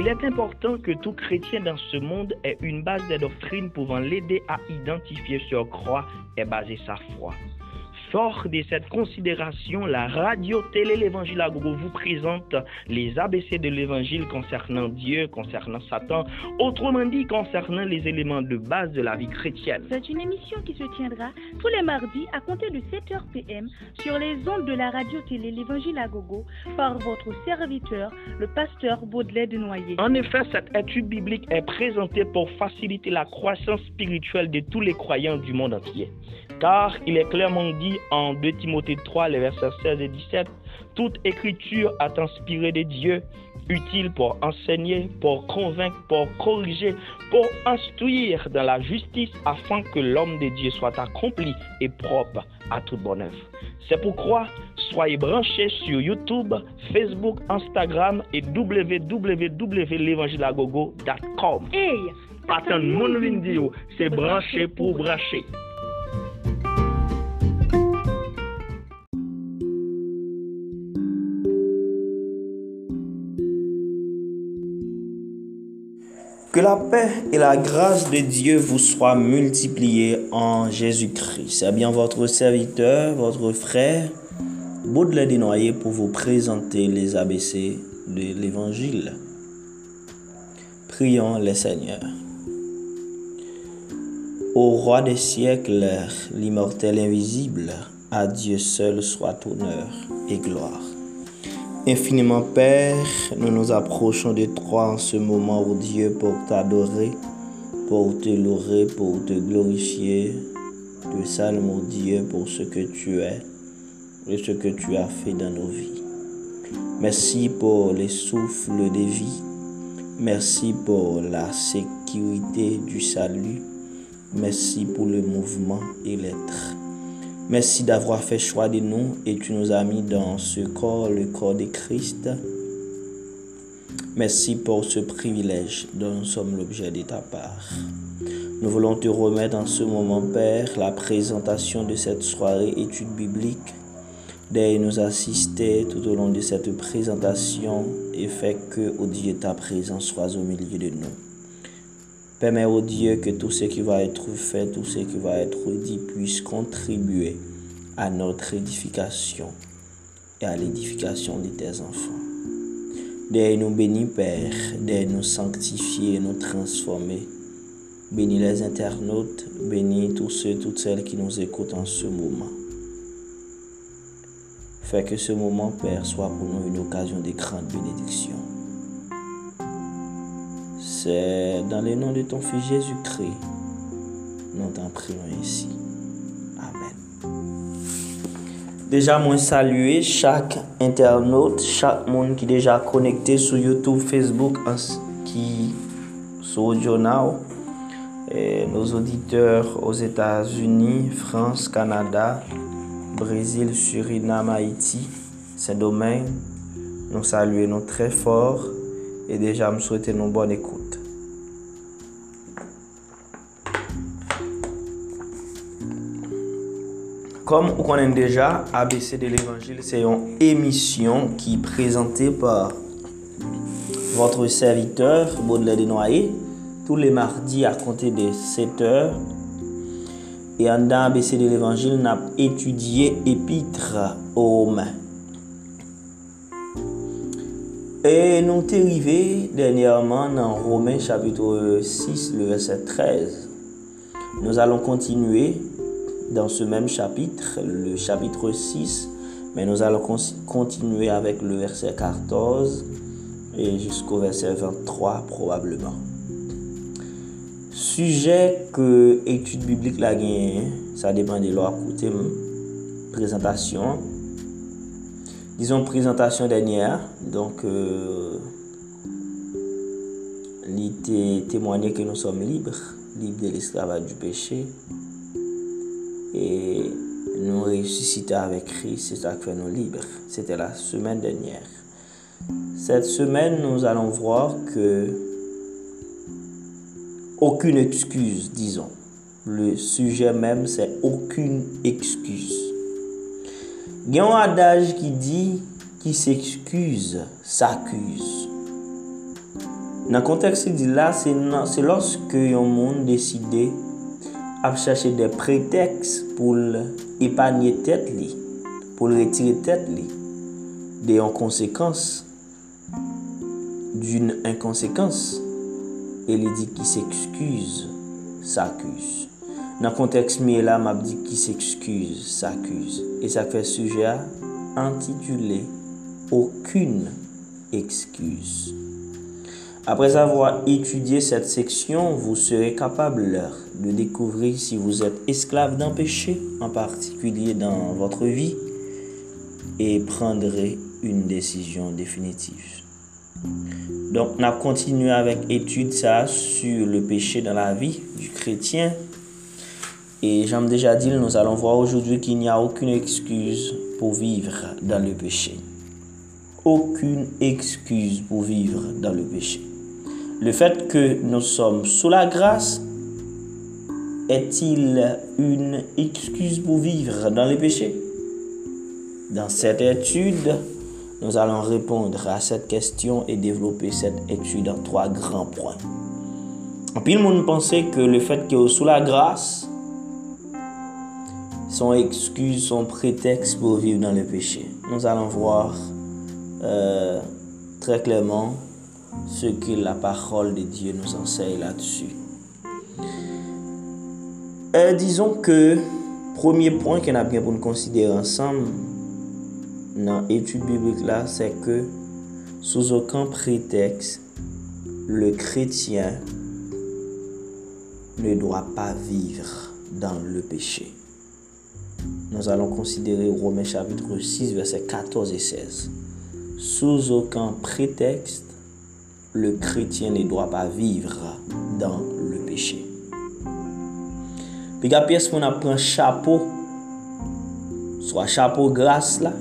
Il est important que tout chrétien dans ce monde ait une base de doctrine pouvant l'aider à identifier sur quoi est basée sa foi. Fort de cette considération, la radio-télé L'Évangile à Gogo vous présente les ABC de l'Évangile concernant Dieu, concernant Satan, autrement dit concernant les éléments de base de la vie chrétienne. C'est une émission qui se tiendra tous les mardis à compter de 7h PM sur les ondes de la radio-télé L'Évangile à Gogo par votre serviteur, le pasteur Baudelaire de Noyer. En effet, cette étude biblique est présentée pour faciliter la croissance spirituelle de tous les croyants du monde entier. Car il est clairement dit en 2 Timothée 3, les versets 16 et 17, toute écriture est inspirée de Dieu, utile pour enseigner, pour convaincre, pour corriger, pour instruire dans la justice, afin que l'homme de Dieu soit accompli et propre à toute bonne œuvre. C'est pourquoi soyez branchés sur YouTube, Facebook, Instagram et www.levangilagogo.com. Hey! Attends, mon vidéo, c'est branché pour brancher. Que la paix et la grâce de Dieu vous soient multipliées en Jésus-Christ. C'est bien votre serviteur, votre frère, Baudelaire Desnoyers, pour vous présenter les ABC de l'Évangile. Prions le Seigneur. Au roi des siècles, l'immortel invisible, à Dieu seul soit honneur et gloire. Infiniment Père, nous nous approchons de toi en ce moment, ô Dieu, pour t'adorer, pour te louer, pour te glorifier. Te salme, ô Dieu, pour ce que tu es et ce que tu as fait dans nos vies. Merci pour les souffles de vie. Merci pour la sécurité du salut. Merci pour le mouvement et l'être. Merci d'avoir fait choix de nous et tu nous as mis dans ce corps, le corps de Christ. Merci pour ce privilège dont nous sommes l'objet de ta part. Nous voulons te remettre en ce moment, Père, la présentation de cette soirée étude biblique. D'ailleurs, nous assister tout au long de cette présentation et fait que, au Dieu, ta présence soit au milieu de nous. Permets au Dieu que tout ce qui va être fait, tout ce qui va être dit puisse contribuer à notre édification et à l'édification de tes enfants. D'aide nous bénis, Père, d'aide nous sanctifier et nous transformer. Bénis les internautes, bénis tous ceux, toutes celles qui nous écoutent en ce moment. Fais que ce moment, Père, soit pour nous une occasion de grande bénédiction. Dans le nom de ton Fils Jésus-Christ, nous t'en prions ainsi. Amen. Déjà, moi saluer chaque internaute, chaque monde qui est déjà connecté sur YouTube, Facebook, qui sur Journal, nos auditeurs aux États-Unis, France, Canada, Brésil, Suriname, Haïti, Saint-Domingue. Nous saluons très fort et déjà me souhaiter une bonne écoute. Comme vous connaissez déjà, ABC de l'Évangile, c'est une émission qui est présentée par votre serviteur Baudelaire Desnoyers tous les mardis à compter de 7 heures. Et en dans ABC de l'Évangile, nous avons étudié Épître aux Romains. Et nous sommes arrivés dernièrement dans Romains chapitre 6, le verset 13. Nous allons continuer dans ce même chapitre, le chapitre 6, mais nous allons continuer avec le verset 14 et jusqu'au verset 23 probablement. Sujet que étude biblique la gagne, ça dépend de leur côté. Présentation. Disons présentation dernière. Donc, euh, l'idée témoigner que nous sommes libres, libres de l'esclavage du péché. Et nous ressusciter avec Christ, c'est qui fait nous libres. C'était la semaine dernière. Cette semaine, nous allons voir que aucune excuse, disons. Le sujet même, c'est aucune excuse. Il y a un adage qui dit qui s'excuse s'accuse. Nan konteks se di la, se loske yon moun deside ap chache de preteks pou l'epanye tet li, pou l'retire tet li, de yon konsekans, d'un inkonsekans, e li di ki s'ekskuse, s'akuse. Nan konteks mi e la, map di ki s'ekskuse, s'akuse. E sa fe suje a, antitule, okun ekskuse. Après avoir étudié cette section, vous serez capable de découvrir si vous êtes esclave d'un péché, en particulier dans votre vie, et prendrez une décision définitive. Donc, on a continué avec étude ça sur le péché dans la vie du chrétien. Et j'aime déjà dit, nous allons voir aujourd'hui qu'il n'y a aucune excuse pour vivre dans le péché. Aucune excuse pour vivre dans le péché. Le fait que nous sommes sous la grâce est-il une excuse pour vivre dans le péché? Dans cette étude, nous allons répondre à cette question et développer cette étude en trois grands points. En le monde pensait que le fait que sous la grâce, son excuse, son prétexte pour vivre dans le péché. Nous allons voir euh, très clairement ce que la parole de Dieu nous enseigne là-dessus. Euh, disons que premier point qu'on a bien pour nous considérer ensemble dans l'étude biblique là, c'est que sous aucun prétexte, le chrétien ne doit pas vivre dans le péché. Nous allons considérer Romains chapitre 6, versets 14 et 16. Sous aucun prétexte, le chrétien ne doit pas vivre dans le péché. Puis, pièce qu'on a pris un chapeau, soit chapeau grâce là,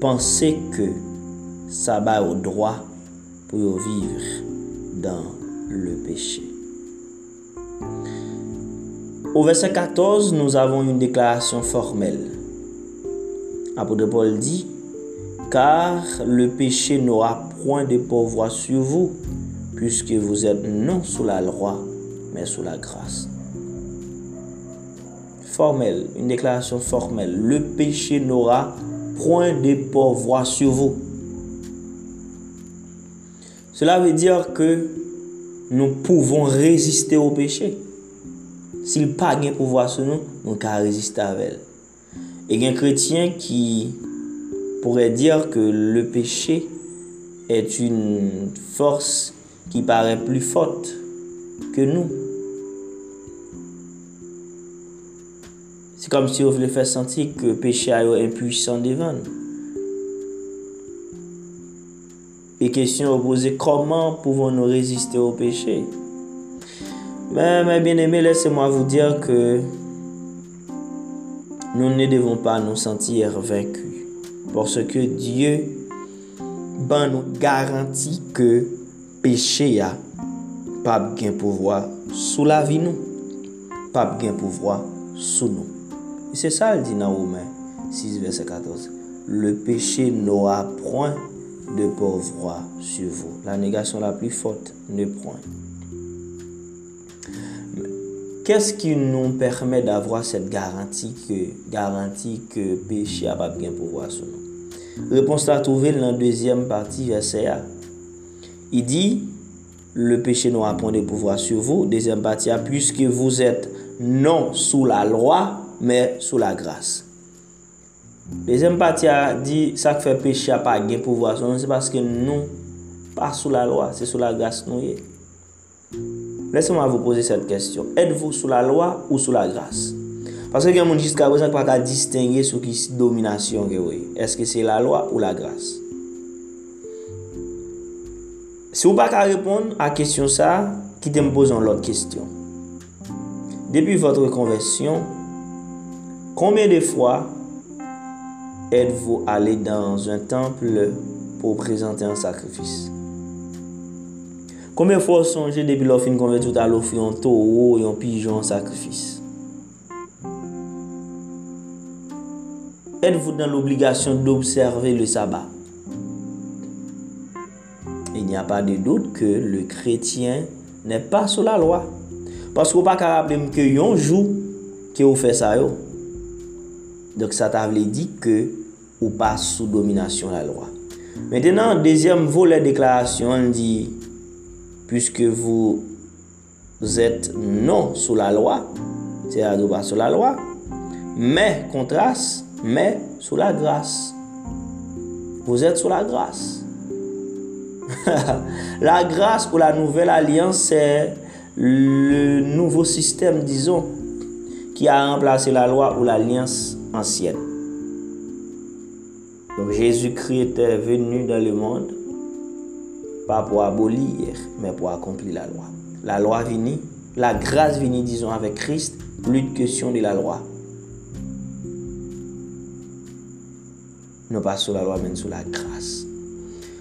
pensez que ça va au droit pour vivre dans le péché. Au verset 14, nous avons une déclaration formelle. Apôtre Paul dit, car le péché n'aura point de pouvoir sur vous, puisque vous êtes non sous la loi, mais sous la grâce. Formel, une déclaration formelle. Le péché n'aura point de pouvoir sur vous. Cela veut dire que nous pouvons résister au péché. S'il pas de pouvoir sur nous, nous pouvons résister avec elle. Et il y a un chrétien qui pourrait dire que le péché est une force qui paraît plus forte que nous. C'est comme si on voulait faire sentir que le péché est impuissant devant nous. Et question posée, comment pouvons-nous résister au péché? Mais, mes bien-aimés, laissez-moi vous dire que nous ne devons pas nous sentir vaincus. Parce que Dieu ban nou garanti ke peche ya pap gen pouvoi sou la vi nou, pap gen pouvoi sou nou. E se sa l di nan oumen, 6 verset 14, le peche nou a proin de pouvoi su vou. La negasyon la pli fote ne proin. Qu'est-ce qui nous permet d'avoir cette garantie que, garantie que péché a pas bien pouvoir sur nous? Repons la trouvel nan dezyem parti verse a. I di, le peche nou apon de pouvoi sur vous. Dezyem parti a, puisque vous êtes non sous la loi, mais sous la grâce. Dezyem parti a di, sa ke fe peche a pa gen pouvoi sur nous, se paske nou pa sous la loi, se sous la grâce nou ye. Laissez-moi vous poser cette question. Êtes-vous sous la loi ou sous la grâce? Paske gen moun jiska wè san kwa ka distingye sou ki dominasyon gen wè. Eske se la lwa ou la grase? Se ou pa ka repon a kesyon sa, ki te mpozon lot kesyon. Depi votre konversyon, konbyen de fwa êtes-vous allé dans un temple pour présenter un sacrifice? Combien fois songez depuis l'offre une convertie à l'offre un taureau et un pigeon sacrifice? Êtes-vous dans l'obligation d'observer le sabbat? Il n'y a pas de doute que le chrétien n'est pas sous la loi. Parce qu'on pas capable que yon jour que vous fait ça. Donc ça t'a dit que ou pas sous domination la loi. Maintenant, deuxième volet déclaration, on dit puisque vous êtes non sous la loi, c'est-à-dire pas sous la loi, mais contraste, mais sous la grâce. Vous êtes sous la grâce. la grâce ou la nouvelle alliance, c'est le nouveau système, disons, qui a remplacé la loi ou l'alliance ancienne. Donc Jésus-Christ était venu dans le monde, pas pour abolir, mais pour accomplir la loi. La loi venue, la grâce venue, disons, avec Christ, plus de question de la loi. non pas sur la loi, mais sur la grâce.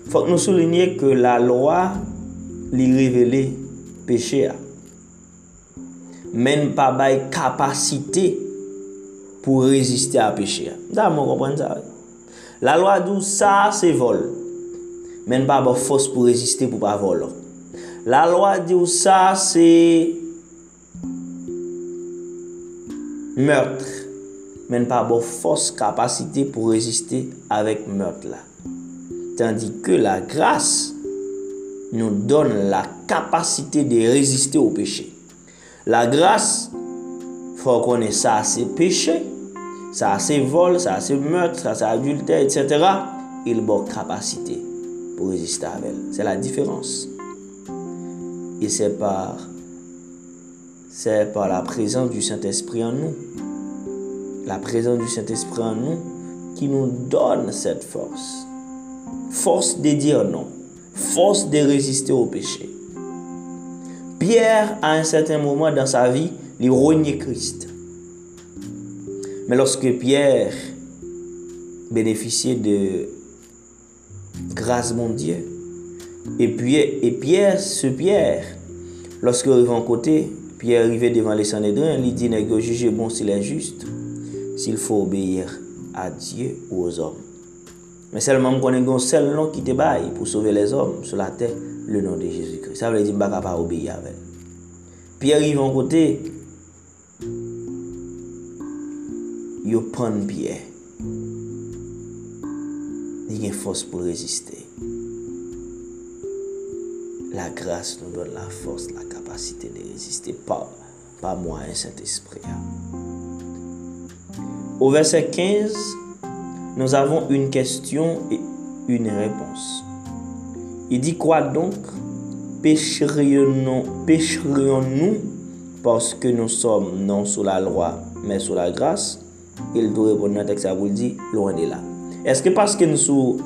Il faut que nous soulignions que la loi lui révélait péché. Men pa bay kapasite pou reziste a peche ya. Da moun kompren sa we. La lwa dou sa se vol. Men pa bay fos pou reziste pou pa vol. La lwa dou sa se meurtre. Même pas de force capacité pour résister avec meurtre là. Tandis que la grâce nous donne la capacité de résister au péché. La grâce, faut connaître ça, c'est péché, ça c'est vol, ça c'est meurtre, ça c'est adultère, etc. Il a capacité pour résister à elle. C'est la différence. Et c'est par, c'est par la présence du Saint-Esprit en nous. La présence du Saint-Esprit en nous qui nous donne cette force. Force de dire non. Force de résister au péché. Pierre, à un certain moment dans sa vie, il reniait Christ. Mais lorsque Pierre bénéficiait de grâce mon Dieu, et, puis, et Pierre, ce Pierre, lorsqu'il arrive en côté, Pierre arrivait devant les Sanhédrins, il dit, n'est juger bon s'il est juste, s'il faut obéir à Dieu ou aux hommes. Mais seulement qu'on un seul nom qui te baille pour sauver les hommes sur la terre, le nom de Jésus-Christ. Ça veut dire que pas obéir avec. Pierre arrive en côté, il prend Pierre. Il a une force pour résister. La grâce nous donne la force, la capacité de résister. Pas, pas moi, un Saint-Esprit. Au verset 15, nous avons une question et une réponse. Il dit quoi donc? Pécherions-nous parce que nous sommes non sous la loi, mais sous la grâce? Il doit répondre à texte, vous le dit, loin de là. Est-ce que parce que nous sommes...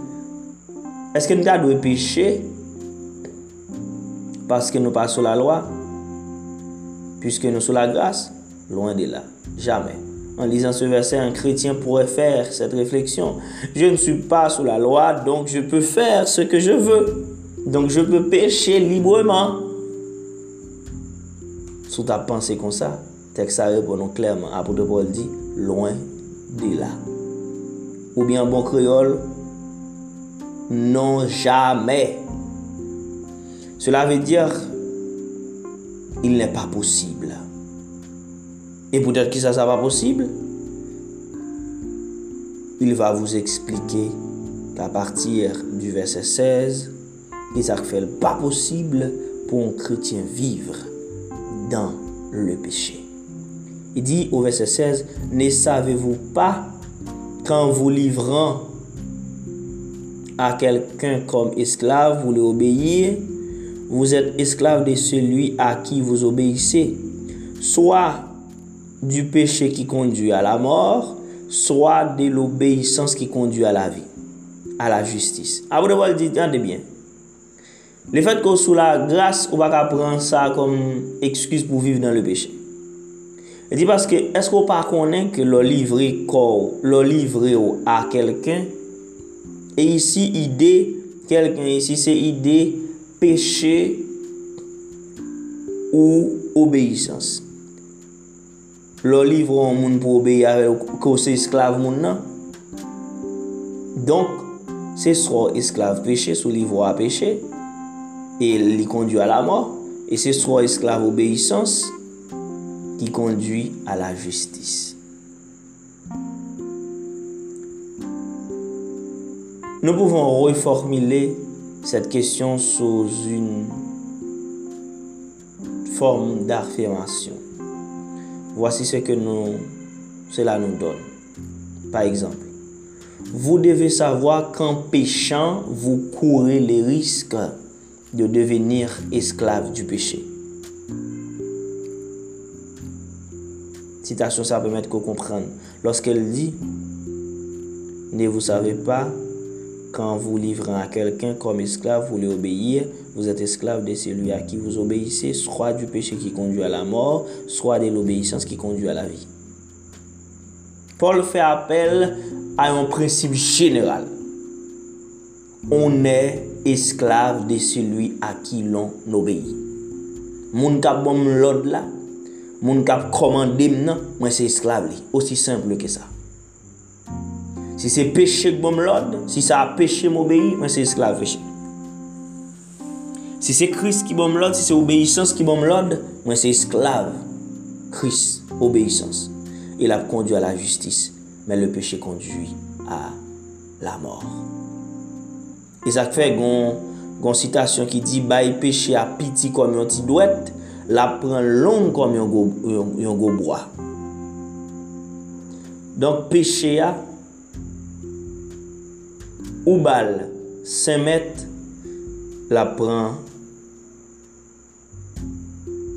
Est-ce que nous devons pécher parce que nous pas sous la loi, puisque nous sous la grâce? Loin de là. Jamais. En lisant ce verset, un chrétien pourrait faire cette réflexion. Je ne suis pas sous la loi, donc je peux faire ce que je veux. Donc je peux pécher librement. Sous ta pensée comme ça, texte ça répond clairement. Apôtre Paul dit, loin de là. Ou bien bon créole, non jamais. Cela veut dire, il n'est pas possible. Et peut-être que ça, ça pas possible. Il va vous expliquer qu'à partir du verset 16, il ça fait pas possible pour un chrétien vivre dans le péché. Il dit au verset 16, ne savez-vous pas qu'en vous livrant à quelqu'un comme esclave, vous l'obéissez, vous êtes esclave de celui à qui vous obéissez, soit du péché qui conduit à la mort, soit de l'obéissance qui conduit à la vie, à la justice. Après avoir dit, attendez bien. Le fait qu'on sous la grâce, on va pas prendre ça comme excuse pour vivre dans le péché. Et dit parce que est-ce qu'on pas connaît que le livrer corps, le livrer à quelqu'un et ici idée quelqu'un ici c'est idée péché ou obéissance. lo livre an moun pou obeye avè kò se esklav moun nan. Donk, se sro esklav peche sou livre a peche, e li kondwi a la mor, e se sro esklav obeysans, ki kondwi a la justis. Nou pouvon reformile set kesyon sou un form d'afirmasyon. Voici ce que nous, cela nous donne. Par exemple, vous devez savoir qu'en péchant, vous courez les risques de devenir esclave du péché. Citation, ça permet qu'on comprenne. Lorsqu'elle dit, ne vous savez pas, quand vous livrez à quelqu'un comme esclave, vous lui obéir. Vous êtes esclave de celui à qui vous obéissez, soit du péché qui conduit à la mort, soit de l'obéissance qui conduit à la vie. Paul fait appel à un principe général. On est esclave de celui à qui l'on obéit. Moun kap bom l'od la, moun kap komandem nan, mwen se esklave li. Osi simple ke sa. Si se peche k bom lod, si sa peche m obeyi, mwen se esklav peche. Si se kris ki bom lod, si se obeysans ki bom lod, mwen se esklav. Kris, obeysans. Il ap kondu a la justis, men le peche kondu a la mor. E sak fe gon, gon sitasyon ki di, bay peche a piti kom yon ti dwet, la pren long kom yon go, go broa. Donk peche a, ou bal 5 met, la pran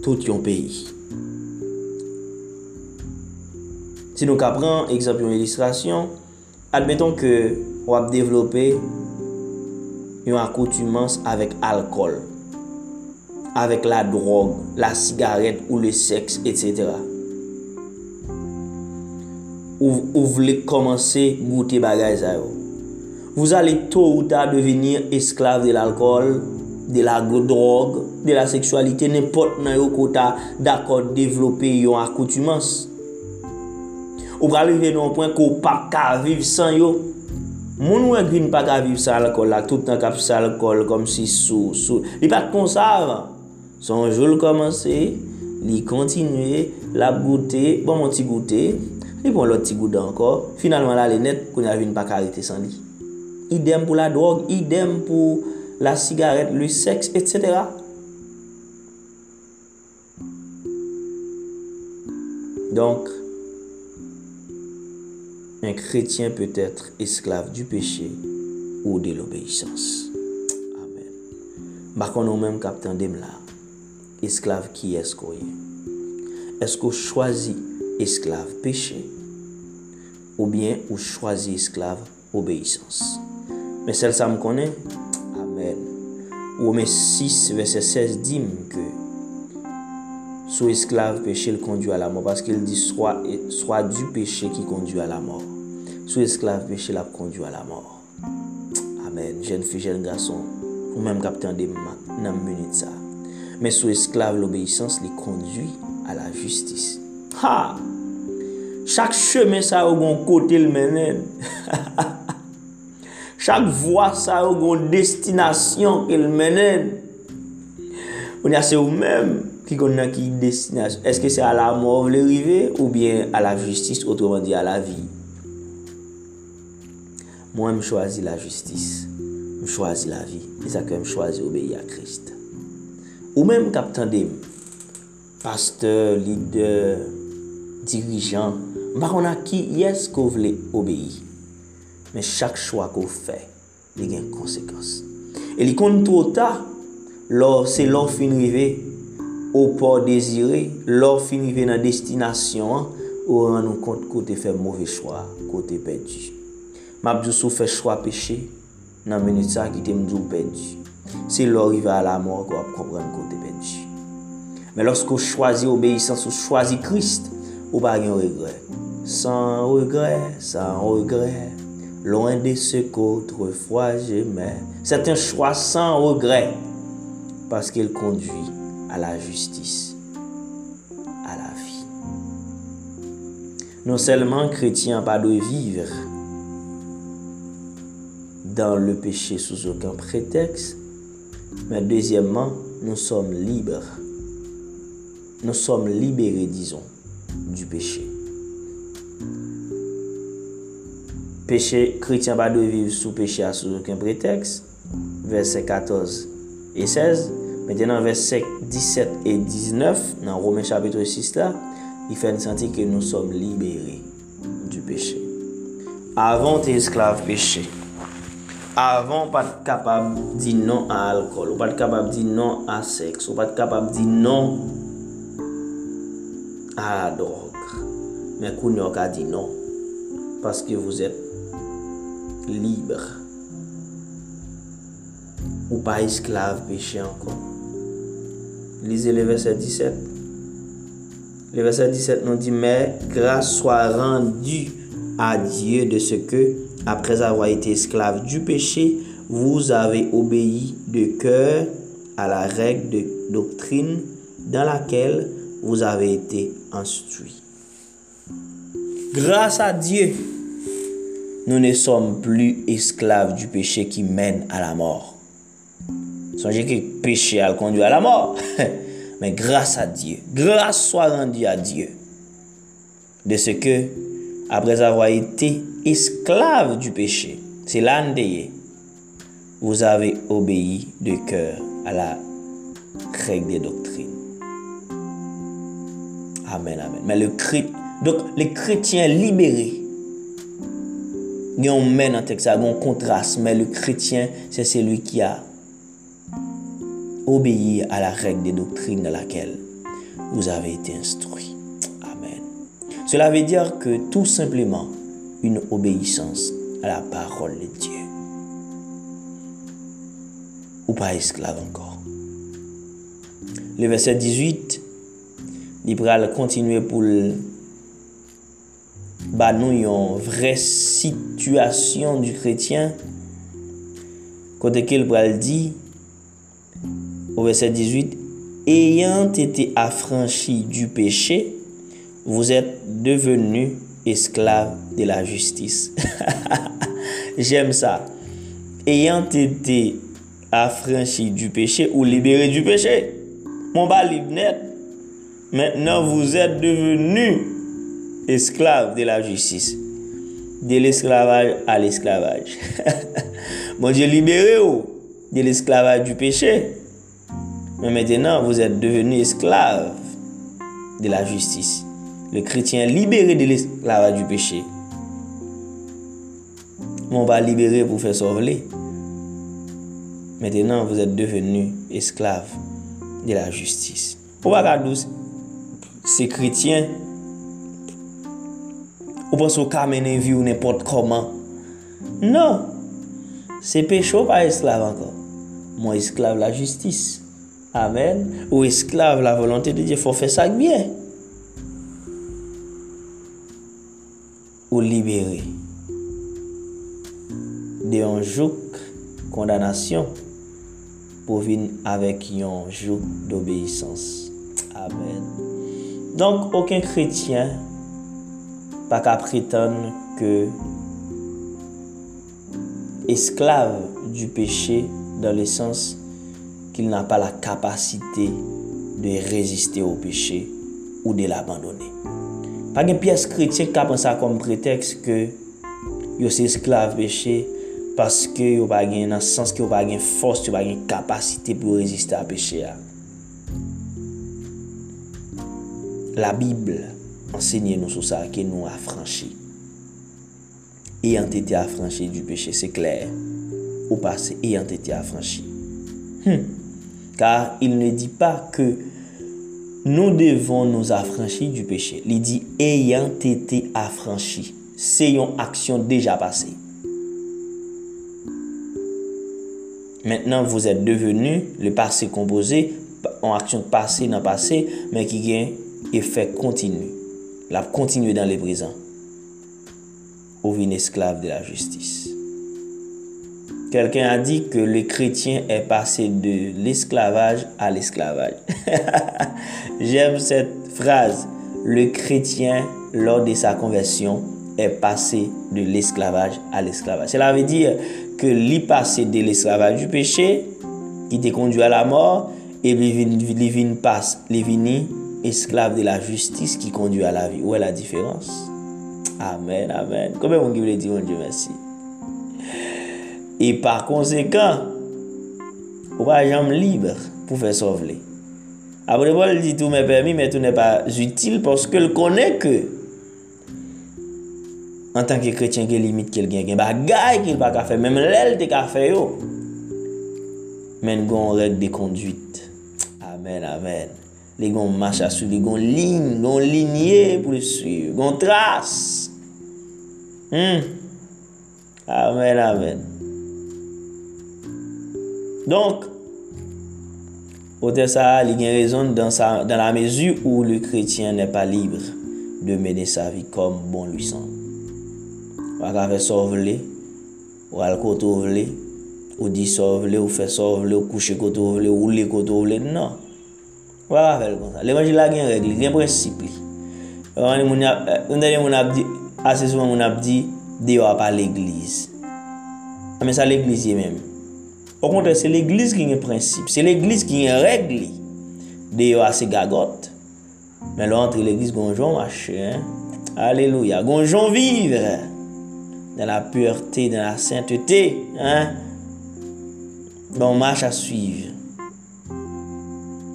tout yon peyi. Si nou ka pran, eksemp yon ilistrasyon, admeton ke wap devlope yon akoutumans avèk alkol, avèk la drog, la sigaret ou le seks, etc. Ou, ou vle komanse goute bagay zayou. vous allez tôt ou tard devenir esclave de l'alcool, de la drogue, de la seksualite, nepot nan yo kota d'akot devlope yon akoutumans. Ou pral vive nou pwen ko pa ka vive san yo. Moun wè grin pa ka vive san l'alkol la, tout an kap san l'alkol kom si sou, sou. Li pat kon sa avan. Son joul komanse, li kontinue, la goute, bon moun ti goute, li pon lot ti goute anko. Finalman la le net, kon avin pa ka rete san li. Idem pour la drogue, idem pour la cigarette, le sexe, etc. Donc, un chrétien peut être esclave du péché ou de l'obéissance. Amen. Nous-mêmes, captain là, esclave qui est-ce qu'on est? Est-ce qu'on choisit esclave péché ou bien on choisit esclave obéissance? Men sel sa m konen, amen. Ome 6, verset 16, di m ke sou esklave peche l kondu a la mor. Paske el di, swa du peche ki kondu a la mor. Sou esklave peche la kondu a la mor. Amen. Jen fi, jen gason, ou menm kapten de nan munit sa. Men sou esklave l'obeysans li kondu a la justis. Ha! Chak chemen sa ou gon kote l menen. Ha ha! Chak vwa sa yo goun destinasyon ke l menen. Ou nyase ou men ki konnen ki destinasyon. Eske se a la mor vle rive ou bien a la justis, otreman di a la vi. Mwen m chwazi la justis, m chwazi la vi. E sa ke m chwazi obeye a Krist. Ou men kap tande m, pasteur, lider, dirijan, m bakon a ki yes ko vle obeye. Men chak chwa ko fe, li gen konsekans. E li kon tro ta, lor se lor finrive, ou por dezire, lor finrive nan destinasyon an, ou an nou kont kote fe mouve chwa, kote pedi. Mabdou sou fe chwa peche, nan menit sa ki te mdou pedi. Se lor rive a la mor, kwa ap kompren kote pedi. Men losko chwazi obeysans ou chwazi krist, ou ba gen regre. San regre, san regre, Loin de ce qu'autrefois j'aimais. C'est un choix sans regret parce qu'il conduit à la justice, à la vie. Non seulement chrétien pas de vivre dans le péché sous aucun prétexte, Mais deuxièmement, nous sommes libres. Nous sommes libérés, disons, du péché. Peche, krityen ba do viv sou peche a sou ouken preteks. Verset 14 et 16. Mètenan verset 17 et 19, nan Romè chapitre 6 la, i fè n'santi ke nou som libere du peche. Avon te esklave peche. Avon pat kapab di non a alkol, ou pat kapab di non a seks, ou pat kapab di non a la drog. Mè kou nyo ka di non. Paske vous et libre. Ou pas esclave péché encore. Lisez le verset 17. Le verset 17 nous dit, mais grâce soit rendue à Dieu de ce que, après avoir été esclave du péché, vous avez obéi de cœur à la règle de doctrine dans laquelle vous avez été instruit. Grâce à Dieu, nous ne sommes plus esclaves du péché qui mène à la mort. Songez que le péché a conduit à la mort. Mais grâce à Dieu, grâce soit rendue à Dieu de ce que, après avoir été esclave du péché, c'est l'année vous avez obéi de cœur à la règle des doctrines. Amen, amen. Mais le donc les chrétiens libérés, ils ont mène en texte, un contraste, mais le chrétien, c'est celui qui a obéi à la règle des doctrines dans laquelle vous avez été instruit. Amen. Cela veut dire que tout simplement une obéissance à la parole de Dieu. Ou pas esclave encore. Le verset 18, il continuer pour ba nou yon vre situasyon du kretyen kote ke l pral di ou verset 18 ayant ete afranchi du peche vous ete devenu esklave de la justis jem sa ayant ete afranchi du peche ou libere du peche mon ba libnet maintenant vous ete devenu esclave de la justice. De l'esclavage à l'esclavage. bon Dieu libéré de l'esclavage du péché. Mais maintenant, vous êtes devenu esclave de la justice. Le chrétien libéré de l'esclavage du péché. On va libérer pour faire sauver. Maintenant, vous êtes devenu esclave de la justice. Pour douce Se kretyen, Ou pos ou ka mene vi ou nepot koman. Non. Se pecho pa esklav anko. Mwen esklav la justis. Amen. Ou esklav la volante de Diyo. Fò fè sak bie. Ou libere. De yon jouk kondanasyon. Pou vin avèk yon jouk d'obeysans. Amen. Donk, oken kretyen. pa ka prétende que esclave du péché dans le sens qu'il n'a pas la capacité de résister au péché ou de l'abandonner. Pa gen piyes kritik ka pansa kom pretext ke yo se esklave peche paske yo pa gen nan sens ki yo pa gen fos, yo pa gen kapasite pou yo reziste a peche a. La Bible enseigne nous sur ça, que nous affranchis. Ayant été affranchis du péché, c'est clair. Au passé, ayant été affranchis. Hmm. Car il ne dit pas que nous devons nous affranchir du péché. Il dit ayant été affranchis. C'est une action déjà passée. Maintenant, vous êtes devenu le passé composé en action passée dans le passé, mais qui gagne et fait continuer. La continuer dans le présent. Ou une esclave de la justice. Quelqu'un a dit que le chrétien est passé de l'esclavage à l'esclavage. J'aime cette phrase. Le chrétien, lors de sa conversion, est passé de l'esclavage à l'esclavage. Cela veut dire que l'y passé de l'esclavage du péché qui te conduit à la mort, et les passe, les esclaves de la justice qui conduit à la vie. Où est la différence? Amen, amen. Combien vous voulez dire, mon Dieu, merci? Et par conséquent, vous pas jamais libre pour faire sauver. Après, Paul dit tout m'est permis, mais tout n'est pas utile parce qu'il connaît que en tant que chrétien, il limite a des bagailles qu'il pas faire, même l'aile de yo. Mais il y a règle de conduite. Amen, amen. li gon macha sou, li gon lin, gon linye pou li suy, gon tras. Hmm. Amen, amen. Donk, ote sa li gen rezon dan, sa, dan la mezu ou le kretien ne pa libre de mene sa vi kom bon lui san. Wak a fe sov le, wak al koto vle, ou di sov le, ou fe sov le, ou kouche koto vle, ou le koto vle, nan. Wala fel kon sa. L'Evangil la gen regli, gen prinsip li. Eh, yon denye moun ap di, ase souman moun ap di, deyo ap a l'Eglise. Ame sa l'Eglise ye men. Ou kontre, se l'Eglise ki gen prinsip. Se l'Eglise ki gen regli. Deyo ase gagot. Men lò antre l'Eglise gonjon mache. Aleluya. Gonjon vivre. Dan la pureté, dan la sainteté. Bon mache a suive.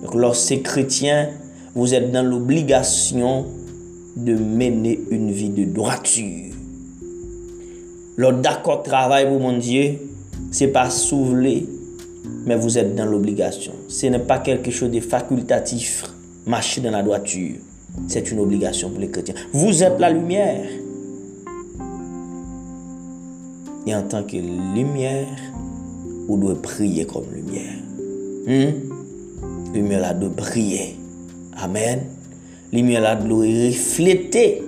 Donc, lorsque chrétien, vous êtes dans l'obligation de mener une vie de droiture. Lors d'accord travail pour mon Dieu, c'est pas soulever, mais vous êtes dans l'obligation. Ce n'est pas quelque chose de facultatif, marcher dans la droiture. C'est une obligation pour les chrétiens. Vous êtes la lumière. Et en tant que lumière, vous devez prier comme lumière. Hmm? lumière là de briller. Amen. Lumière là de refléter.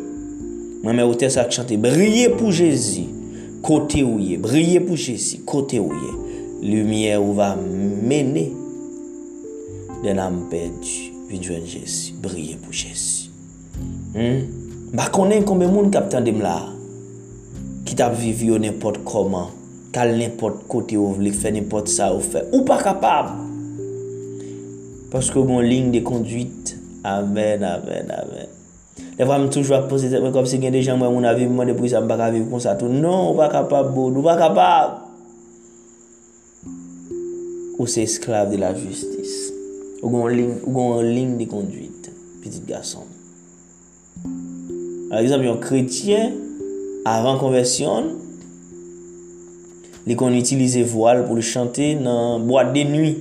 Moi mais hôtel ça chanter briller pour Jésus. Côté où il est, briller pour Jésus, côté où il est. Lumière où va mener den âme perdue. Vinjwen Jezi, brye pou Jezi. Hmm? Ba konen konbe moun kap tan dem la, ki tap viv yo nepot koman, kal nepot kote ou vle, fe nepot sa ou fe, ou pa kapab. Paske bon ling de konduit. Amen, amen, amen. Le vwa m toujwa pose te mwen kom se gen de jan mwen moun aviv mwen de pou sa m baka aviv kon sa tou. Non, bon, ou pa kapab bon, ou pa kapab. Ou se esklave de la justis. Ou gon ling de konduit. Petit gason. Par exemple, yon kretien, avan konversyon, li kon itilize voal pou li chante nan boate de nui.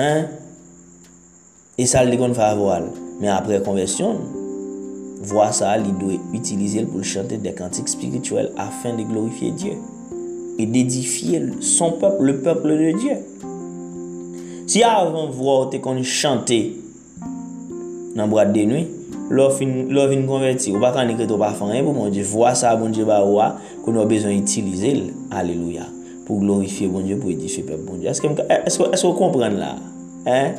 Hein? E sal li kon favoral. Men apre konversyon, vwa sa li dwe utilize l pou l chante de kantik spirituel afin de glorifiye Diyo. E dedifiye son pep, le peple de Diyo. Si avan vwa ou te kon chante nan brad de nwi, Lò vin konverti, ou pa kan ekret ou pa fanyen pou moun di, vwa sa moun di ba wwa, kon nou bezon itilize l. Aleluya. pou glorifiye bon Diyo, pou edifiye pep bon Diyo. Eske ou kompren la? Hein?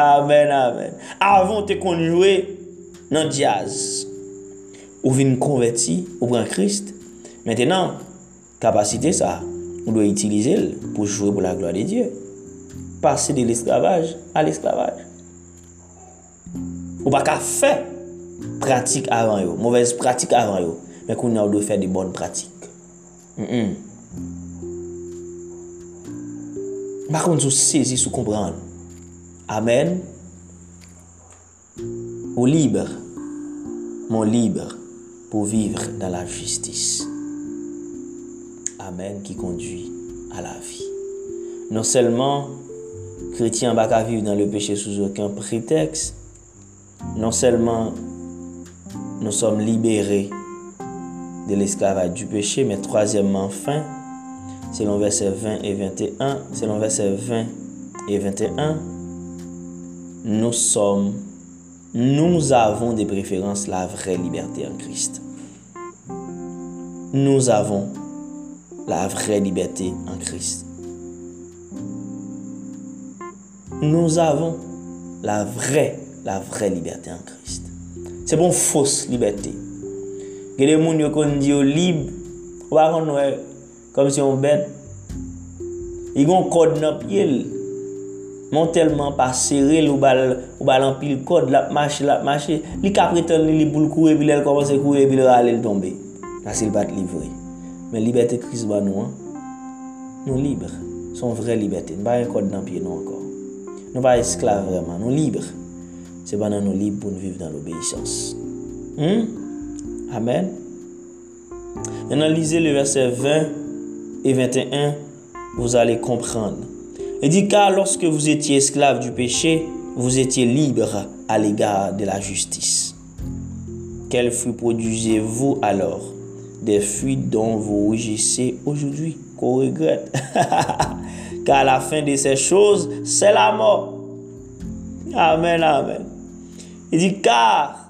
Amen, amen. Avon te konjouwe nan diaz. Ou vin konverti, ou pran Christ. Mètenan, kapasite sa, ou do itilize l pou jouwe pou la gloa de Diyo. Pase de l'esklavaj a l'esklavaj. Ou baka fe pratik avan yo, mouvez pratik avan yo, men kon nou do fe de bon pratik. Mm-mm. Bakon sou sezi sou kompran. Amen. Ou libre. Mon libre. Pou vivre dan la justice. Amen. Ki kondui a la vi. Non selman, kretien baka vive dan le peche sou okan pretext. Non selman, nou som libere de l'esclavage du peche, men troasyemman, fin, selon verset 20 et 21, selon verset 20 et 21, nous sommes, nous avons des préférences la vraie liberté en Christ. Nous avons la vraie liberté en Christ. Nous avons la vraie, la vraie liberté en Christ. Se bon fos liberté. Kon di kom si yon bed. E yon kod nan pyele. Mon telman pa serel ou bal, ou bal an pil kod, lap mache, lap mache. Li kapretan li li boul koure, pi lèl komanse koure, pi lèl alèl tombe. Asi l bat livre. Men libertè kris ba nou an. Nou libre. Son vre libertè. Nou ba yon kod nan pyele nou ankor. Nou ba esklave vreman. Nou libre. Se ba nan nou libre pou nou vive dan l'obeysans. Hmm? Amen. Nan lize le verset 20. Et 21, vous allez comprendre. Il dit, car lorsque vous étiez esclave du péché, vous étiez libre à l'égard de la justice. Quels fruits produisez-vous alors? Des fruits dont vous rougissez aujourd'hui, qu'on regrette. car la fin de ces choses, c'est la mort. Amen, amen. Il dit, car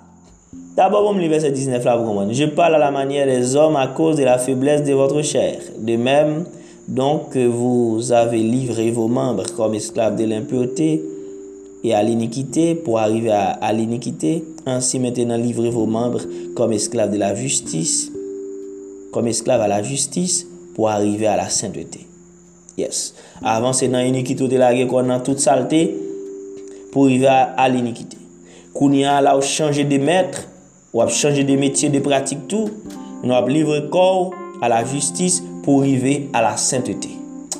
D'abord, bon, le verset 19 là, vous comprenez. Je parle à la manière des hommes à cause de la faiblesse de votre chair. De même, donc, que vous avez livré vos membres comme esclaves de l'impureté et à l'iniquité pour arriver à, à l'iniquité. Ainsi, maintenant, livrez vos membres comme esclaves de la justice, comme esclaves à la justice pour arriver à la sainteté. Yes. Avant, c'est dans l'iniquité de la guerre qu'on a toute saleté pour arriver à, à l'iniquité. Kounia, là, changez de maître Ou ap chanje de metye de pratik tou, nou ap livre kor a la justis pou rive a la sainteté.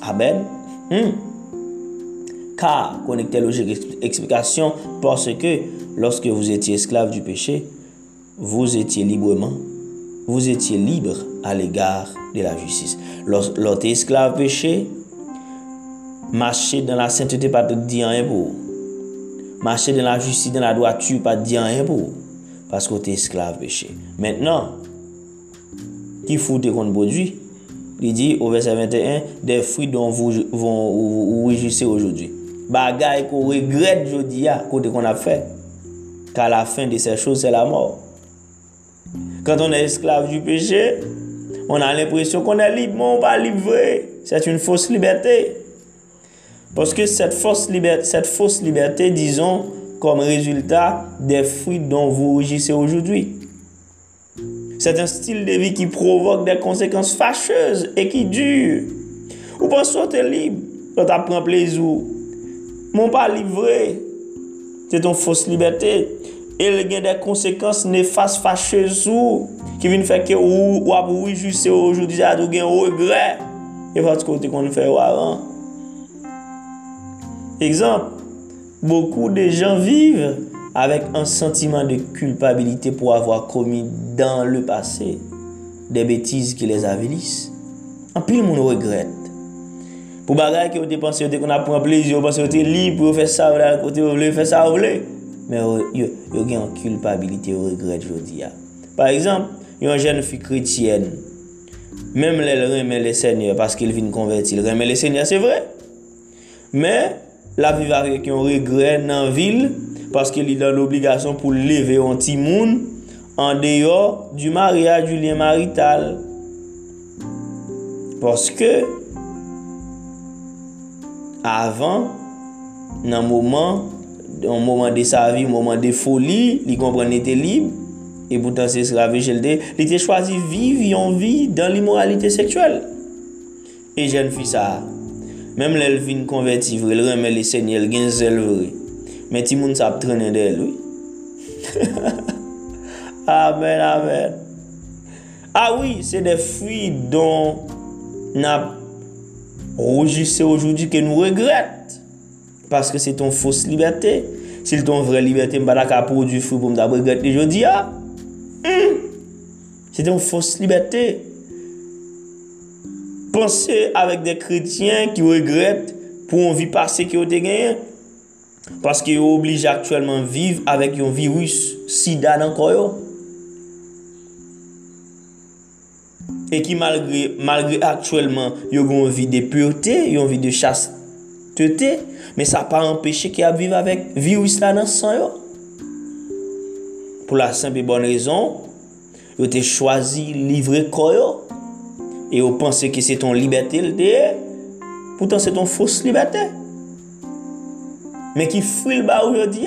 Amen. Hmm. Ka, konekte logik eksplikasyon, parce ke loske vous étiez esclave du péché, vous étiez librement, vous étiez libre à l'égard de la justice. Lorsque esclave péché, marcher dans la sainteté pas de dire un pour. Marcher dans la justice, dans la droiture pas de dire un pour. paske ou te esklave peche. Mètnen, ki foute kon bodwi, li di ou verset 21, de fri don vou ou wijise oujodwi. Bagay ko regret jodi ya, ah, kote kon ap fe, ka la fin de se chose se la mor. Kant on e esklave du peche, on an l'impresyon kon e libe, moun pa libe vre, set un fos liberté. Paske set fos liberté, dizon, comme résultat des fruits dont vous rougissez aujourd'hui. C'est un style de vie qui provoque des conséquences fâcheuses et qui dure. Ou pensez que es libre quand tu prends plaisir. Mon pas livré, c'est ton fausse liberté. Et il y a des conséquences néfastes, fâcheuses qui viennent faire que ou, ou oui, juste aujourd'hui, tu as un regret. Et parce que tu qu'on fait avant. Exemple, beaucoup de gens vivent avec un sentiment de culpabilité pour avoir commis dans le passé des bêtises qui les avilissent. En plus, on regrette. Pour bagay que vous dépensez, qu'on a pris plaisir, vous pensez que vous libre, vous faites ça, vous voulez, vous faites ça, vous voulez. Mais vous avez une culpabilité, vous regrette, je dis. Par exemple, une jeune fille chrétienne, même elle remet le Seigneur parce qu'il vient convertir, elle remet le Seigneur, c'est vrai. Mais, la viv avèk yon regre nan vil, paske li dan l'obligasyon pou leve yon timoun, an deyo du maryaj du liye marital. Paske, avan, nan mouman, nan mouman de sa vi, mouman de foli, li kompren ete lib, e boutan se srave jelde, li te chwazi viv yon vi dan li moralite seksuel. E jen fi sa a. Mem lèl vin konverti vre, lèl remè lè sènyè, lèl gen zèl vre. Men ti moun sap trenen dèl, wè. amen, amen. A ah, wè, se de fwi don nap rojise oujoudi ke nou regret. Paske se ton fos libertè. Se ton vre libertè mbada ka prodou fwi pou mda regret lè jodi ya. Hmm. Se ton fos libertè. Pense avèk de kretyen ki regret pou an vi pase ki yo te genyen. Paske yo oblige aktuelman vive avèk yon virus sida nan koyo. E ki malgre, malgre aktuelman yo yon vi de pureté, yon vi de chastete. Men sa pa empèche ki ap vive avèk virus la nan san yo. Pou la sempe bon rezon, yo te chwazi livre koyo. Et vous pensez que c'est ton liberté, pourtant c'est ton fausse liberté. Mais qui fuit le bas aujourd'hui.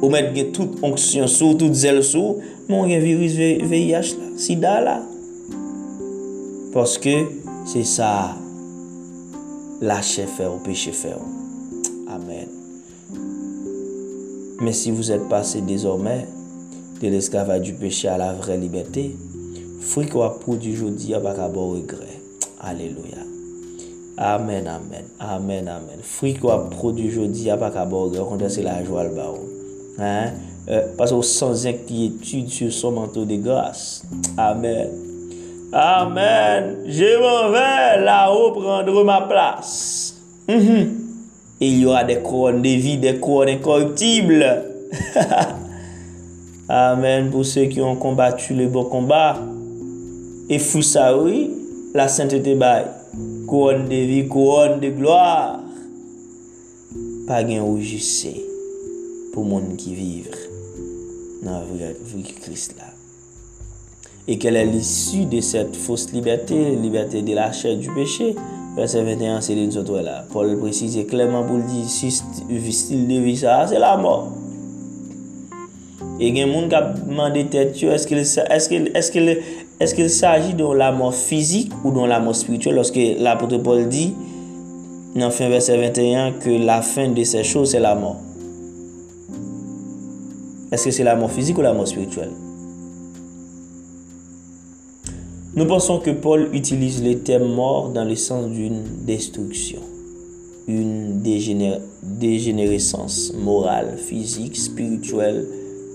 Ou mettre toute onction sous, toute zèle sous, mon virus VIH là, sida là. Parce que c'est ça fait au péché fait. Amen. Mais si vous êtes passé désormais de l'esclavage du péché à la vraie liberté, fruit qu'on a produit aujourd'hui, on va regret. Alléluia. Amen, amen, amen, amen. Fruit qu'on a produit bon aujourd'hui, on va regret. c'est la joie le baron. Hein? Euh, parce que sans inquiétude sur son manteau de grâce. Amen. Amen. Je m'en vais là-haut prendre ma place. Mm -hmm. Et il y aura des couronnes de vie, des couronnes incorruptibles. Amen. Pour ceux qui ont combattu le bon combat. Et fou ça, oui, la sainteté baille. Couronne de vie, couronne de gloire. Pas gain rougissé pour monde qui vivre dans la vie de Christ là. Et quelle est l'issue de cette fausse liberté, liberté de la chair du péché? Verset 21, c'est les autres là. Paul précise clairement pour le dire, si style de vie ça, c'est la mort. Et il y a des gens qui ont demandé est-ce qu'il est qu'il est qu'il s'agit de la mort physique ou de la mort spirituelle? Lorsque l'apôtre Paul dit, dans fin verset 21, que la fin de ces choses, c'est la mort. Est-ce que c'est la mort physique ou la mort spirituelle? Nous pensons que Paul utilise le terme mort dans le sens d'une destruction, une dégénérescence morale, physique, spirituelle,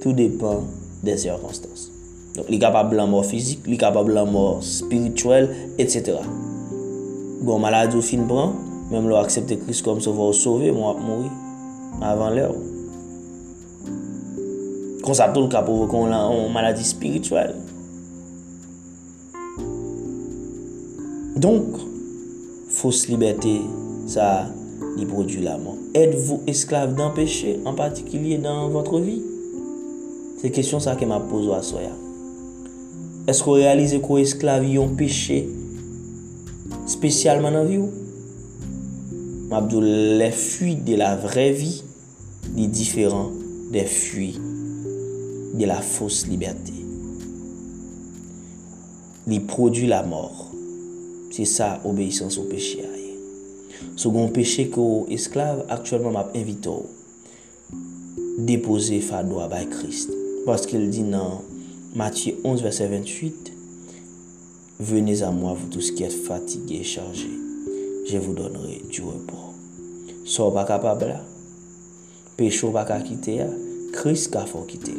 tout dépend des circonstances. Donc, il est capable de mort physique, il est capable de mort spirituelle, etc. Bon, maladie au fin prend, même leur accepter Christ comme sauveur sauver, moi, mourir avant l'heure. Comme ça, tout cas pour une maladie spirituelle. Donc, fausse liberté, ça, il produit la mort. Êtes-vous esclave d'un péché, en particulier dans votre vie? Se kesyon sa ke ma pozo a soya. Esko realize ko esklavi yon peche spesyalman nan vi ou? Mabdou, le fwi de la vre vi li diferan de fwi de la fos liberté. Li produ la mor. Se sa obeysans ou peche a ye. Sogon peche ko esklav, aktuelman map evito ou. Depoze fadwa bay Krist. Paskil di nan Matye 11 verset 28, Venez a moi vous tous qui êtes fatigués et chargés, je vous donnerai du repos. Sò so, pa kapab la, pechò pa ka kite ya, kris ka fò kite.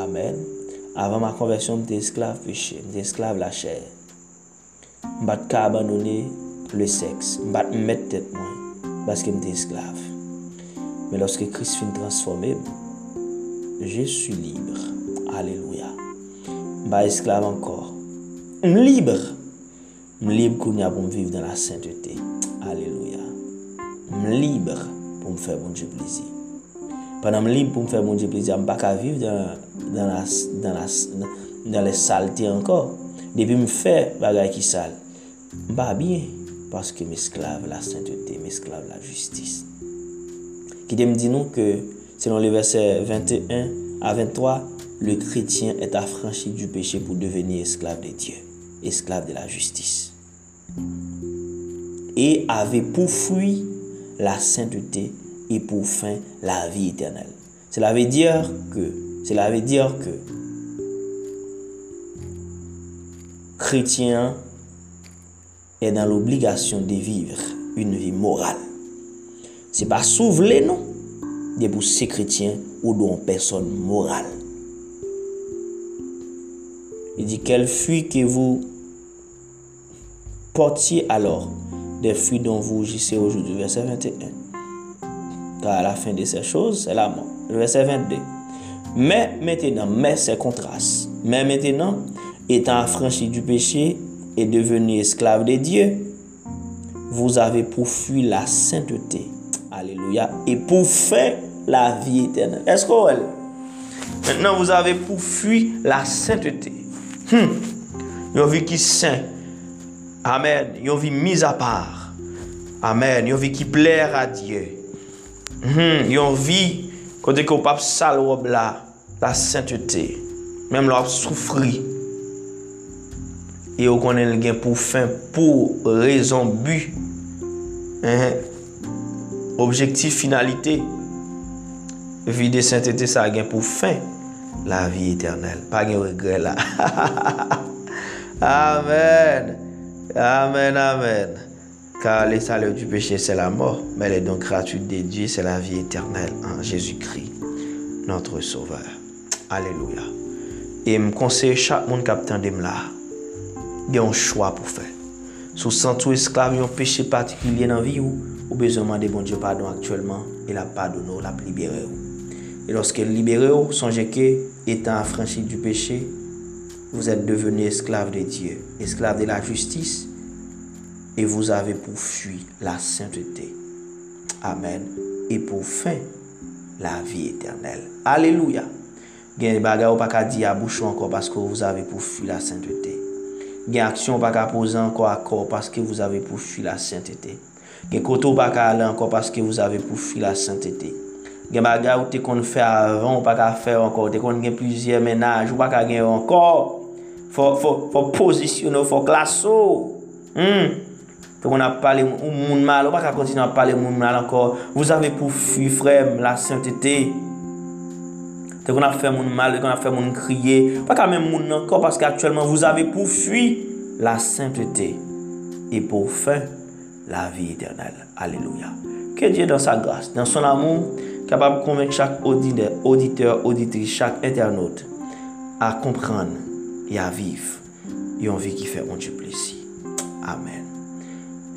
Amen. Avan ma konversyon mte esklav peche, mte esklav la chè. Mbat ka abandone le seks, mbat mmet tèt mwen, baske mte esklav. Men loske kris fin transforme mwen, Je suis libre. Alléluia. Ba esclave encore. M libre. M libre qu'on y a pour me vivre dans la sainteté. Alléluia. M libre pour me faire bon Dieu plaisir. Pendant m libre pour me faire bon Dieu plaisir, m pas qu'à vivre dans, dans, la, dans, la, dans les saletés encore. Depuis m fait bagay qui sale, m pas bien. Parce que m esclave la sainteté, m esclave la justice. Ki de m di nou ke selon les versets 21 à 23, le chrétien est affranchi du péché pour devenir esclave de Dieu, esclave de la justice. Et avait pour fruit la sainteté et pour fin la vie éternelle. Cela veut dire que, cela veut dire que chrétien est dans l'obligation de vivre une vie morale. C'est pas soulever non, de pour ces chrétiens ou d'une personne morale. Il dit quel fruit que vous portiez alors des fruits dont vous agissez aujourd'hui. Verset 21 à la fin de ces choses, c'est la mort. verset 22. Mais maintenant, mais c'est contraste. Mais maintenant, étant affranchi du péché et devenu esclave de Dieu, vous avez pour fuir la sainteté. Alléluia. Et pour faire la vie éternelle. Est-ce qu'on est Maintenant, vous avez pour fuir la sainteté. Hum. Une vie qui est saint. Amen. Une vie mise à part. Amen. Une vie qui plaire à Dieu. Hum. Une vie, quand on pape salope là, la sainteté. Même là, souffrir. E yo konen l gen pou fin, pou rezon bu. Objektif, finalite. vi de sainteté sa gen pou fin la vi eternel. Pa gen regre la. amen. Amen, amen. Car le salaires du péché, c'est la mort, mais les dons gratuits de Dieu, c'est la vie éternelle en Jésus-Christ, notre Sauveur. Alléluia. Et me conseille chaque monde captain de là, il y a un choix pour faire. Sous santo esclave, un péché particulier dans la vie ou, ou besoin de bon Dieu pardon actuellement, il a pardonné, il a libéré. Et lorsque libéré, songez que, étant affranchi du péché, vous êtes devenu esclave de Dieu, esclave de la justice, et vous avez pour fuir la sainteté. Amen. Et pour fin, la vie éternelle. Alléluia. Gen bagay ou pas encore parce que vous avez pour fuir la sainteté. Gen action pas qu'à encore à parce que vous avez pour fuir la sainteté. Gen côté pas qu'à encore parce que vous avez pour fuir la sainteté. Gen bagay ou te qu'on fait avant ou pas qu'à faire encore. Te qu'on gen plusieurs ménages ou pas qu'à gagner encore. Faut, faut, faut positionner, faut classer. Hmm. On a parlé au monde mal, on va pas continuer à parler au monde mal encore. Vous avez pour fuir, frère, la sainteté. On a fait monde mal, on a fait monde crier. Pas quand même monde encore parce qu'actuellement vous avez pour fuir la sainteté et pour faire la vie éternelle. Alléluia. Que Dieu dans sa grâce, dans son amour, kapab konvenk chak auditeur, auditri, chak internaut a kompran e a viv yon vi ki fe on di plesi. Amen.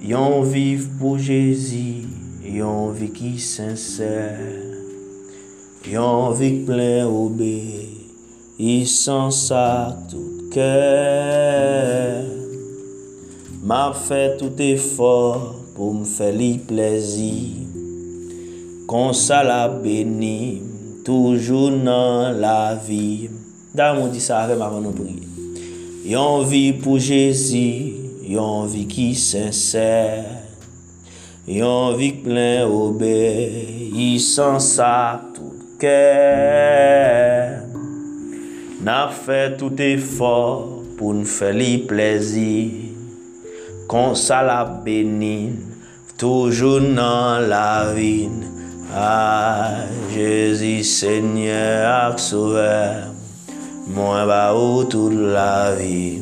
Yon viv pou Jezi, yon vi ki senser, yon vi plen obe, yisan sa tout kèr. Ma fè tout efor pou m fè li plezi, Kon sa la beni, toujou nan la vi. Da moun di sa avem avan nou priye. Yon vi pou Jezi, yon vi ki senser. Yon vi plen obè, yi san sa tout kè. Na fè tout efor pou n fè li plezi. Kon sa la benin, toujou nan la vin. A Jezi Senye ak souve, mwen ba ou tout la vi,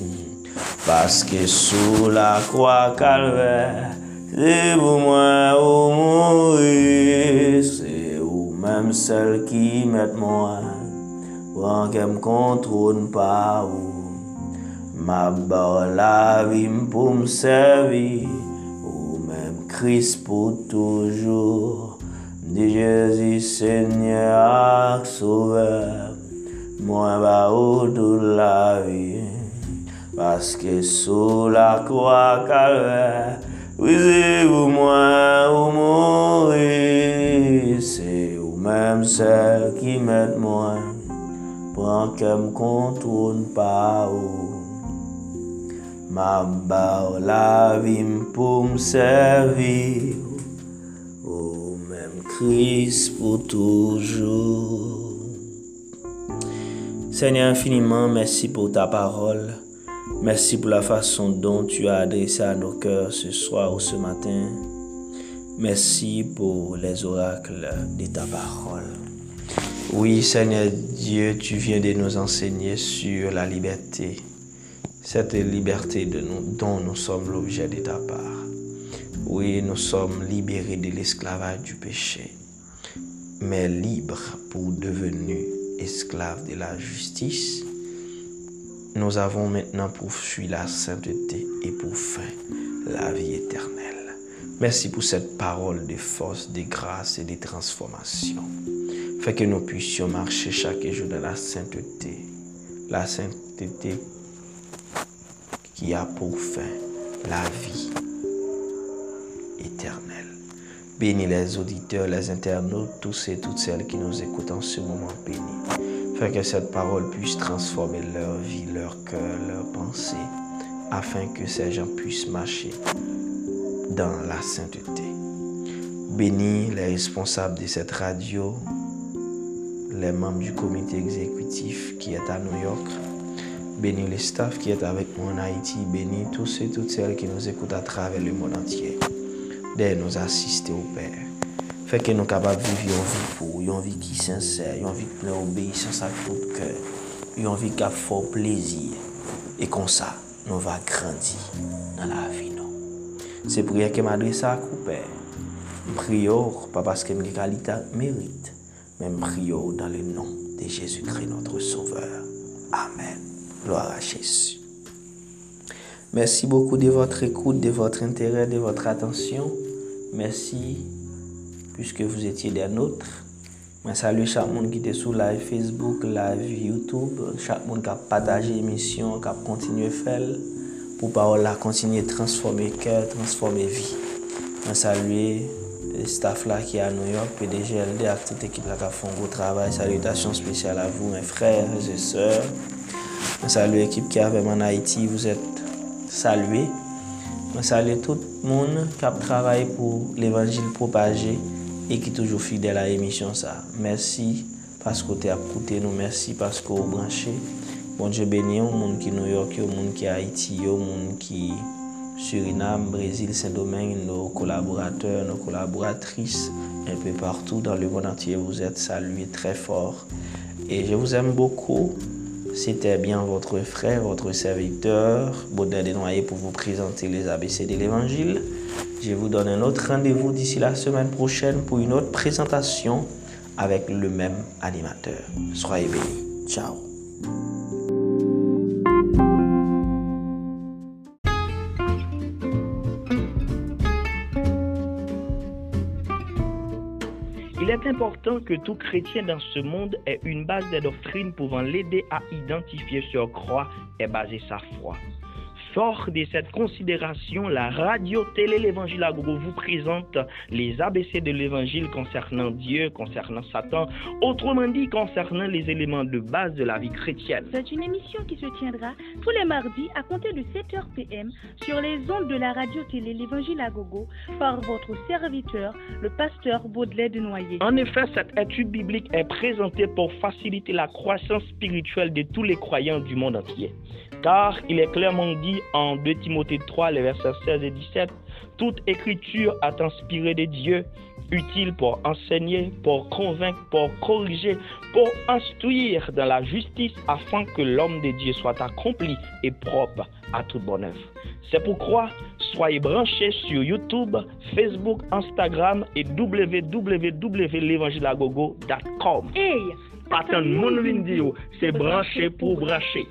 Paske sou la kwa kalve, se pou mwen ou mouri, Se ou menm sel ki met mwen, wanke kem kontroun pa ou, Ma ba la vi m pou m ou menm kris pou toujou, Di Jezi se ak souve, mwen ba ou dout la vi. Paske sou la kwa kalve, wize ou mwen ou mouri. Se ou menm sel ki met mwen, pran kem kontoun pa ou. Ma ba ou la vim pou msevi, menm kris pou toujou. Seigneur infiniment, merci pour ta parole. Merci pour la façon dont tu as adressé à nos cœurs ce soir ou ce matin. Merci pour les oracles de ta parole. Oui, Seigneur Dieu, tu viens de nous enseigner sur la liberté. Cette liberté dont nous sommes l'objet de ta part. Oui, nous sommes libérés de l'esclavage du péché, mais libres pour devenir esclaves de la justice nous avons maintenant poursuivi la sainteté et pour fin la vie éternelle. Merci pour cette parole de force, de grâce et de transformation. Fait que nous puissions marcher chaque jour dans la sainteté. La sainteté qui a pour fin la vie éternelle. Bénis les auditeurs, les internautes, tous et toutes celles qui nous écoutent en ce moment bénis. Fais que cette parole puisse transformer leur vie, leur cœur, leur pensée, afin que ces gens puissent marcher dans la sainteté. Bénis les responsables de cette radio, les membres du comité exécutif qui est à New York. Bénis les staffs qui est avec moi en Haïti. Bénis tous et toutes celles qui nous écoutent à travers le monde entier. D'aide nous assister au Père. Fait que nous capables de vivre une vie pour, une vie qui est sincère, une vie pleine d'obéissance à tout cœur, une vie qui a fort plaisir. Et comme ça, nous va grandir dans la vie. C'est prière que m'adresse à Père. Prions, pas parce que mes qualités méritent, mais prions dans le nom de Jésus-Christ, notre Sauveur. Amen. Gloire à Jésus. Merci beaucoup de votre écoute, de votre intérêt, de votre attention. Merci puisque vous étiez des nôtres. Je salue chaque monde qui était sur live Facebook, live YouTube, chaque monde qui a partagé l'émission, qui a continué à faire pour parole là continuer à transformer cœur, transformer vie. Je salue le staff là qui est à New York, PDGLD, avec toute l'équipe qui a fait un gros travail. Salutations spéciales à vous, mes frères et sœurs. Je salue l'équipe qui est avec moi en Haïti. Vous êtes salués. Je salue tout le monde qui a travaillé pour l'évangile propagé et qui est toujours fidèle à l'émission. Merci parce que vous avez écouté nous, merci parce que vous branché. Bon Dieu béni au monde qui New York, au monde qui Haïti, au monde qui Suriname, Brésil, Saint-Domingue, nos collaborateurs, nos collaboratrices, un peu partout dans le monde entier. Vous êtes salués très fort. Et je vous aime beaucoup. C'était bien votre frère, votre serviteur, Baudin Desnoyers, pour vous présenter les ABC de l'Évangile. Je vous donne un autre rendez-vous d'ici la semaine prochaine pour une autre présentation avec le même animateur. Soyez bénis. Ciao. Important que tout chrétien dans ce monde ait une base de doctrine pouvant l'aider à identifier sur croix et baser sa foi. Fort de cette considération, la radio-télé L'Évangile à Gogo vous présente les ABC de l'Évangile concernant Dieu, concernant Satan, autrement dit concernant les éléments de base de la vie chrétienne. C'est une émission qui se tiendra tous les mardis à compter de 7h PM sur les ondes de la radio-télé L'Évangile à Gogo par votre serviteur, le pasteur Baudelaire de Noyer. En effet, cette étude biblique est présentée pour faciliter la croissance spirituelle de tous les croyants du monde entier. Car il est clairement dit en 2 Timothée 3, les versets 16 et 17, toute écriture est inspirée de Dieu, utile pour enseigner, pour convaincre, pour corriger, pour instruire dans la justice, afin que l'homme de Dieu soit accompli et propre à toute bonne œuvre. C'est pourquoi soyez branchés sur YouTube, Facebook, Instagram et www.levangilagogo.com. Hey! Pas mon vidéo, c'est branché pour brancher.